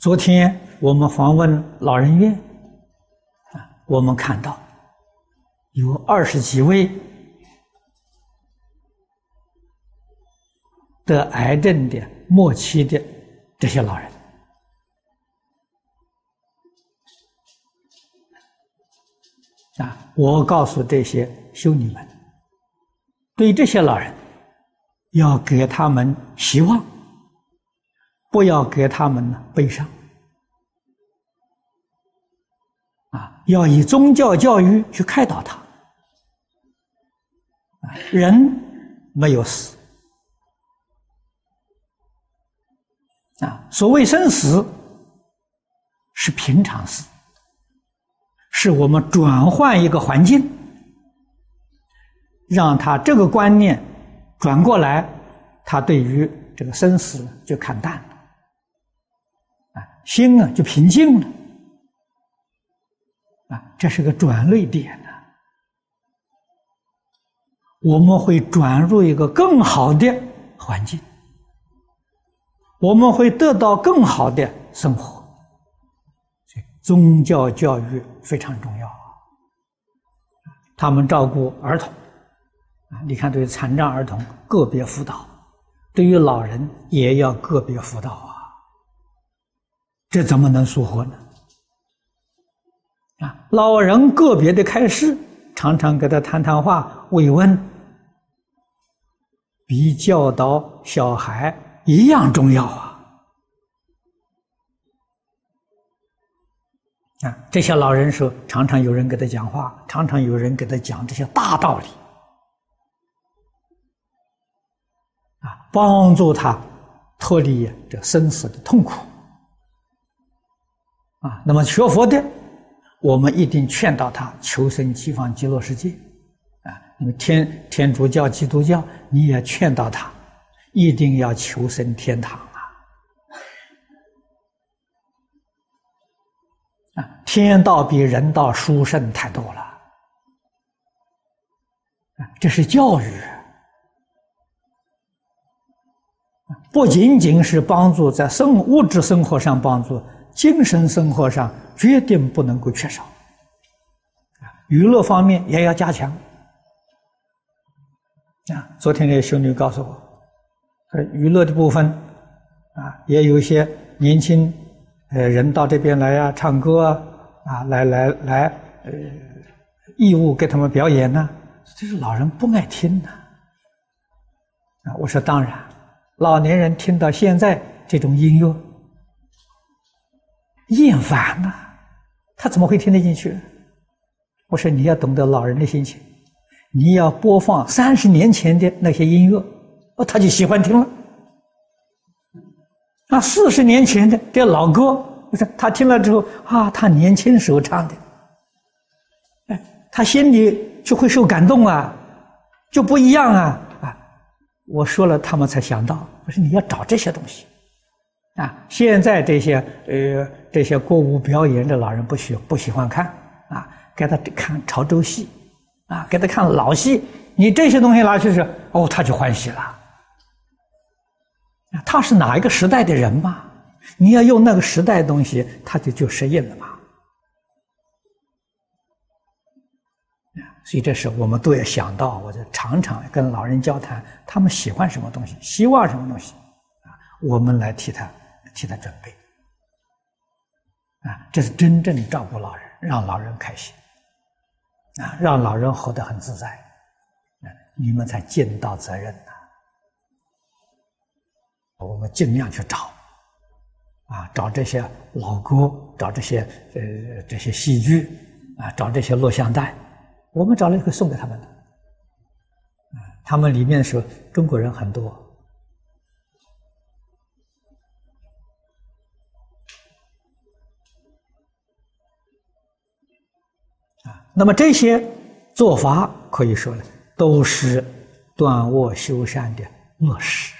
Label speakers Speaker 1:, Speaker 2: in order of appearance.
Speaker 1: 昨天我们访问老人院，啊，我们看到有二十几位得癌症的末期的这些老人，啊，我告诉这些修女们，对这些老人，要给他们希望。不要给他们呢悲伤，啊，要以宗教教育去开导他。人没有死，啊，所谓生死是平常事，是我们转换一个环境，让他这个观念转过来，他对于这个生死就看淡。心啊，就平静了啊！这是个转捩点呢。我们会转入一个更好的环境，我们会得到更好的生活。所以宗教教育非常重要啊！他们照顾儿童啊，你看，对残障儿童个别辅导，对于老人也要个别辅导啊。这怎么能疏忽呢？啊，老人个别的开示，常常跟他谈谈话、慰问，比教导小孩一样重要啊！啊，这些老人说，常常有人给他讲话，常常有人给他讲这些大道理，啊，帮助他脱离这生死的痛苦。啊，那么学佛的，我们一定劝导他求生西方极乐世界，啊，那么天天主教、基督教，你也劝导他，一定要求生天堂啊！啊，天道比人道殊胜太多了，这是教育，不仅仅是帮助在生物质生活上帮助。精神生活上决定不能够缺少，啊，娱乐方面也要加强。啊，昨天那个修女告诉我，呃，娱乐的部分，啊，也有一些年轻，呃，人到这边来呀，唱歌啊，啊，来来来，呃，义务给他们表演呢，这是老人不爱听的。啊，我说当然，老年人听到现在这种音乐。厌烦呐，他怎么会听得进去？我说你要懂得老人的心情，你要播放三十年前的那些音乐，哦，他就喜欢听了。那四十年前的这老歌，他听了之后啊，他年轻时候唱的，哎，他心里就会受感动啊，就不一样啊啊！我说了，他们才想到，我说你要找这些东西。啊，现在这些呃这些歌舞表演的老人不喜不喜欢看啊，给他看潮州戏，啊，给他看老戏，你这些东西拿去是哦，他就欢喜了。他是哪一个时代的人嘛？你要用那个时代的东西，他就就适应了嘛。所以这时我们都要想到，我就常常跟老人交谈，他们喜欢什么东西，希望什么东西，啊，我们来替他。替他准备，啊，这是真正照顾老人，让老人开心，啊，让老人活得很自在，啊，你们才尽到责任呐。我们尽量去找，啊，找这些老歌，找这些呃这些戏剧，啊，找这些录像带，我们找了会送给他们的，啊，他们里面说中国人很多。那么这些做法可以说呢，都是断卧修善的落实。